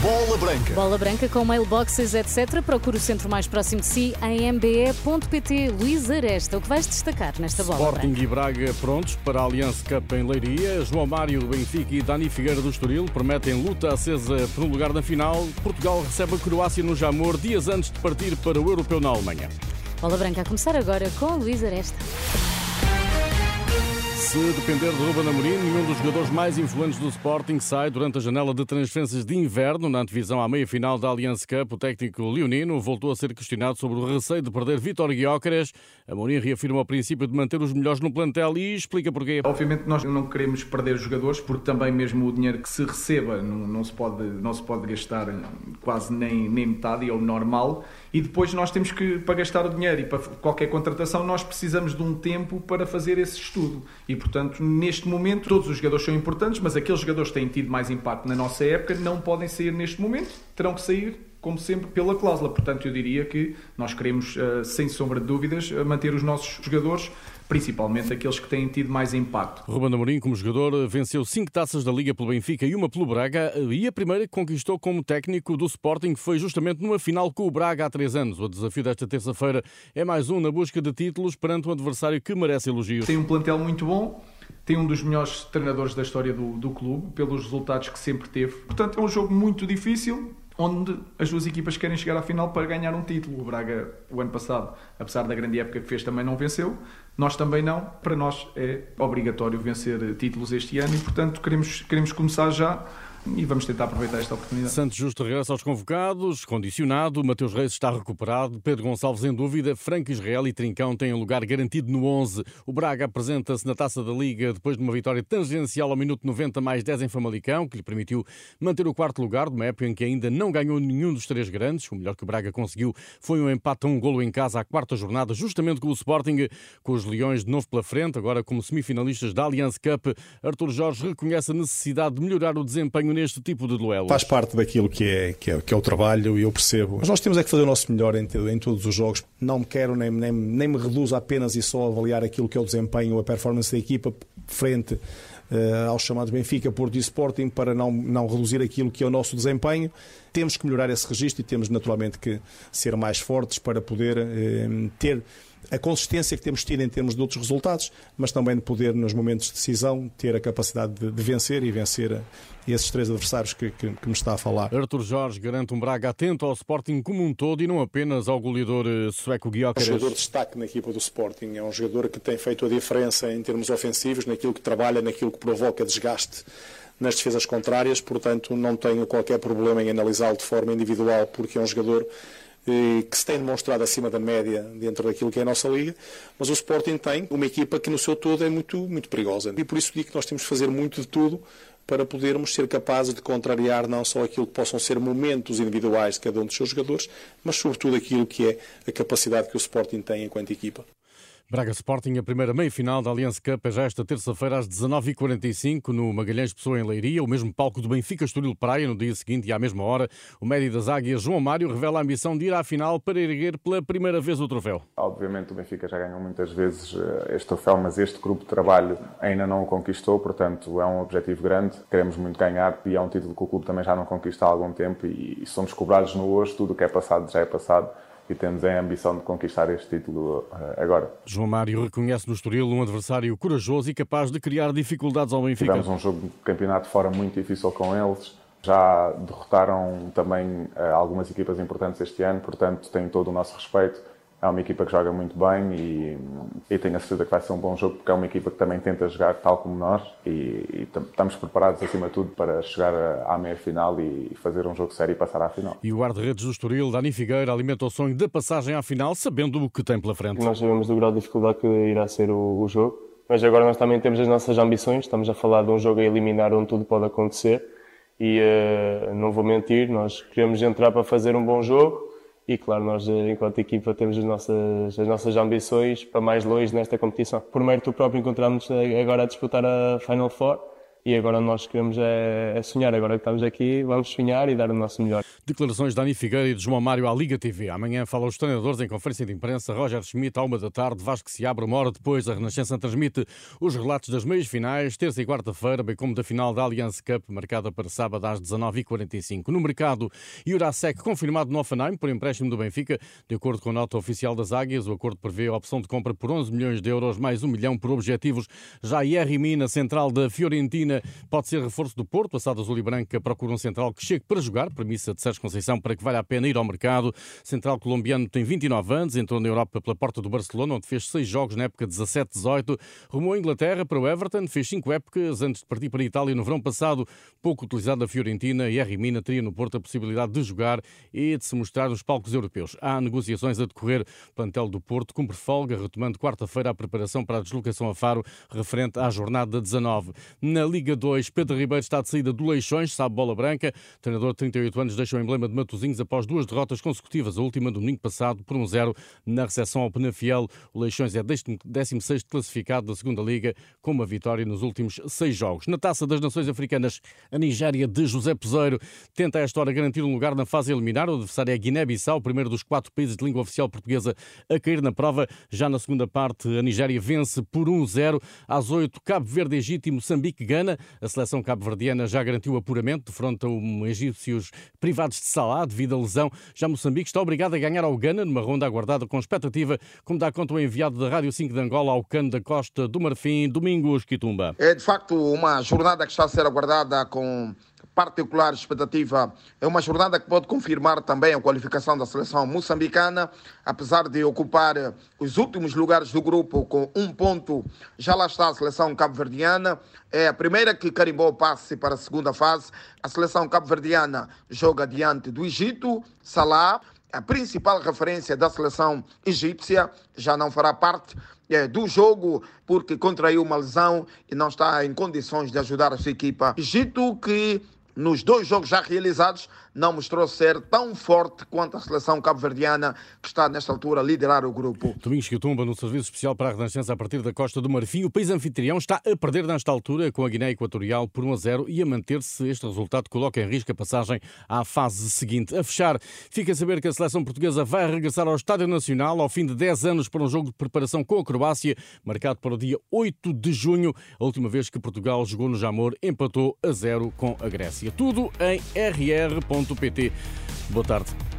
Bola Branca. Bola Branca com mailboxes, etc. Procure o centro mais próximo de si em mbe.pt. Luís Aresta, o que vais destacar nesta bola Sporting branca? e Braga prontos para a Allianz Cup em Leiria. João Mário do Benfica e Dani Figueira do Estoril prometem luta acesa por um lugar na final. Portugal recebe a Croácia no Jamor dias antes de partir para o Europeu na Alemanha. Bola Branca a começar agora com Luís Aresta. Se depender de Ruben Amorim, nenhum dos jogadores mais influentes do Sporting sai durante a janela de transferências de inverno. Na antevisão à meia-final da Allianz Cup, o técnico leonino voltou a ser questionado sobre o receio de perder Vítor Guiócares. Amorim reafirma o princípio de manter os melhores no plantel e explica porquê. Obviamente nós não queremos perder jogadores porque também mesmo o dinheiro que se receba não, não se, pode, não se pode gastar quase nem, nem metade, é o normal. E depois nós temos que, para gastar o dinheiro e para qualquer contratação, nós precisamos de um tempo para fazer esse estudo. E portanto, neste momento, todos os jogadores são importantes, mas aqueles jogadores que têm tido mais impacto na nossa época não podem sair neste momento, terão que sair como sempre, pela cláusula. Portanto, eu diria que nós queremos, eh, sem sombra de dúvidas, eh, manter os nossos jogadores, principalmente aqueles que têm tido mais impacto. Ruben Amorim, como jogador, venceu cinco taças da Liga pelo Benfica e uma pelo Braga. E a primeira que conquistou como técnico do Sporting foi justamente numa final com o Braga há três anos. O desafio desta terça-feira é mais um na busca de títulos perante um adversário que merece elogios. Tem um plantel muito bom, tem um dos melhores treinadores da história do, do clube, pelos resultados que sempre teve. Portanto, é um jogo muito difícil, onde as duas equipas querem chegar à final para ganhar um título. O Braga, o ano passado, apesar da grande época que fez, também não venceu. Nós também não. Para nós é obrigatório vencer títulos este ano e, portanto, queremos, queremos começar já e vamos tentar aproveitar esta oportunidade. Santos Justo regressa aos convocados, condicionado, Mateus Reis está recuperado, Pedro Gonçalves em dúvida, Franco Israel e Trincão têm um lugar garantido no 11. O Braga apresenta-se na Taça da Liga depois de uma vitória tangencial ao minuto 90 mais 10 em Famalicão, que lhe permitiu manter o quarto lugar, numa época em que ainda não ganhou nenhum dos três grandes. O melhor que o Braga conseguiu foi um empate a um golo em casa à quarta jornada, justamente com o Sporting, com os Leões de novo pela frente, agora como semifinalistas da Allianz Cup. Artur Jorge reconhece a necessidade de melhorar o desempenho neste tipo de duelo. Faz parte daquilo que é, que é, que é o trabalho e eu percebo. Mas nós temos é que fazer o nosso melhor em, em todos os jogos. Não me quero nem, nem, nem me reduzo apenas e só avaliar aquilo que é o desempenho, a performance da equipa frente uh, ao chamado Benfica, Porto e Sporting para não, não reduzir aquilo que é o nosso desempenho. Temos que melhorar esse registro e temos naturalmente que ser mais fortes para poder uh, ter a consistência que temos tido em termos de outros resultados, mas também de poder, nos momentos de decisão, ter a capacidade de, de vencer e vencer esses três adversários que, que, que, me está a falar. Artur Jorge garante um Braga atento ao Sporting como um todo e não apenas ao goleador eh, sueco Guiócares. É um jogador de destaque na equipa do Sporting, é um jogador que tem feito a diferença em termos ofensivos, naquilo que trabalha, naquilo que provoca desgaste nas defesas contrárias, portanto não tenho qualquer problema em analisá-lo de forma individual, porque é um jogador que se tem demonstrado acima da média dentro daquilo que é a nossa liga, mas o Sporting tem uma equipa que no seu todo é muito, muito perigosa. E por isso digo que nós temos que fazer muito de tudo para podermos ser capazes de contrariar não só aquilo que possam ser momentos individuais de cada um dos seus jogadores, mas sobretudo aquilo que é a capacidade que o Sporting tem enquanto equipa. Braga Sporting, a primeira meia-final da Allianz Cup é já esta terça-feira às 19h45 no Magalhães Pessoa em Leiria, o mesmo palco do Benfica Estoril Praia no dia seguinte e à mesma hora. O médio das Águias, João Mário, revela a ambição de ir à final para erguer pela primeira vez o troféu. Obviamente o Benfica já ganhou muitas vezes eh, este troféu, mas este grupo de trabalho ainda não o conquistou, portanto é um objetivo grande. Queremos muito ganhar e é um título que o clube também já não conquista há algum tempo e somos cobrados no hoje, tudo o que é passado já é passado e temos a ambição de conquistar este título uh, agora. João Mário reconhece no Estoril um adversário corajoso e capaz de criar dificuldades ao Benfica. Tivemos um jogo de campeonato fora muito difícil com eles. Já derrotaram também uh, algumas equipas importantes este ano, portanto têm todo o nosso respeito é uma equipa que joga muito bem e, e, tenho a certeza que vai ser um bom jogo porque é uma equipa que também tenta jogar tal como nós e, e estamos preparados acima de tudo para chegar à meia-final e fazer um jogo sério e passar à final. E o guarda-redes do Estoril, Dani Figueira, alimenta o sonho da passagem à final sabendo o que tem pela frente. Nós sabemos do grau de dificuldade que irá ser o, o jogo, mas agora nós também temos as nossas ambições, estamos a falar de um jogo a eliminar onde tudo pode acontecer e uh, não vou mentir, nós queremos entrar para fazer um bom jogo e claro, nós enquanto equipa temos as nossas, as nossas ambições para mais longe nesta competição. Por mérito próprio encontramos agora a disputar a Final Four e agora nós queremos é, é, sonhar. Agora que estamos aqui, vamos sonhar e dar o nosso melhor. Declarações de Dani Figueira e de João Mário à Liga TV. Amanhã falam os treinadores em conferência de imprensa. Roger Schmidt, à uma da tarde, Vasco se abre uma hora depois. A Renascença transmite os relatos das meias finais, terça e quarta-feira, bem como da final da Allianz Cup, marcada para sábado às 19h45. No mercado, Jurasek confirmado no Offenheim por empréstimo do Benfica. De acordo com a nota oficial das Águias, o acordo prevê a opção de compra por 11 milhões de euros, mais 1 milhão por objetivos. Já Jerry Mina, central da Fiorentina, pode ser reforço do Porto. A Sada Azul e Branca procura um central que chegue para jogar, premissa de Sérgio Conceição para que valha a pena ir ao mercado. Central colombiano tem 29 anos, entrou na Europa pela porta do Barcelona, onde fez seis jogos na época 17-18. Rumou a Inglaterra para o Everton, fez cinco épocas antes de partir para a Itália no verão passado. Pouco utilizado a Fiorentina e a Rimina teria no Porto a possibilidade de jogar e de se mostrar nos palcos europeus. Há negociações a decorrer. O plantel do Porto cumpre folga, retomando quarta-feira a preparação para a deslocação a Faro, referente à jornada 19. Na Liga 2, Pedro Ribeiro está de saída do Leixões, sabe bola branca. O treinador de 38 anos deixa o emblema de Matosinhos após duas derrotas consecutivas, a última domingo passado por 1-0 na recepção ao Penafiel. O Leixões é 16 classificado da segunda Liga, com uma vitória nos últimos seis jogos. Na Taça das Nações Africanas, a Nigéria de José Peseiro tenta a esta hora garantir um lugar na fase eliminar. O adversário é Guiné-Bissau, primeiro dos quatro países de língua oficial portuguesa a cair na prova. Já na segunda parte, a Nigéria vence por 1-0. Às 8, Cabo Verde, Egito e Moçambique, Gana. A seleção cabo-verdiana já garantiu apuramento, defronta os egípcios privados de Salah devido à lesão. Já Moçambique está obrigado a ganhar ao Gana numa ronda aguardada com expectativa, como dá conta o enviado da Rádio 5 de Angola ao Cano da Costa do Marfim, Domingos Quitumba. É de facto uma jornada que está a ser aguardada com particular expectativa. É uma jornada que pode confirmar também a qualificação da seleção moçambicana, apesar de ocupar os últimos lugares do grupo com um ponto. Já lá está a seleção cabo-verdiana. É a primeira que carimbou o passe para a segunda fase. A seleção cabo-verdiana joga diante do Egito, Salah. A principal referência da seleção egípcia já não fará parte é, do jogo porque contraiu uma lesão e não está em condições de ajudar a sua equipa. Egito que nos dois jogos já realizados, não mostrou ser tão forte quanto a seleção cabo-verdiana, que está nesta altura a liderar o grupo. Domingos Quitumba, no Serviço Especial para a Renascença a partir da Costa do Marfim. O país anfitrião está a perder nesta altura com a Guiné Equatorial por 1 a 0 e a manter-se. Este resultado coloca em risco a passagem à fase seguinte. A fechar, fica a saber que a seleção portuguesa vai regressar ao Estádio Nacional ao fim de 10 anos para um jogo de preparação com a Croácia, marcado para o dia 8 de junho. A última vez que Portugal jogou no Jamor, empatou a 0 com a Grécia. Tudo em rr.pt. Boa tarde.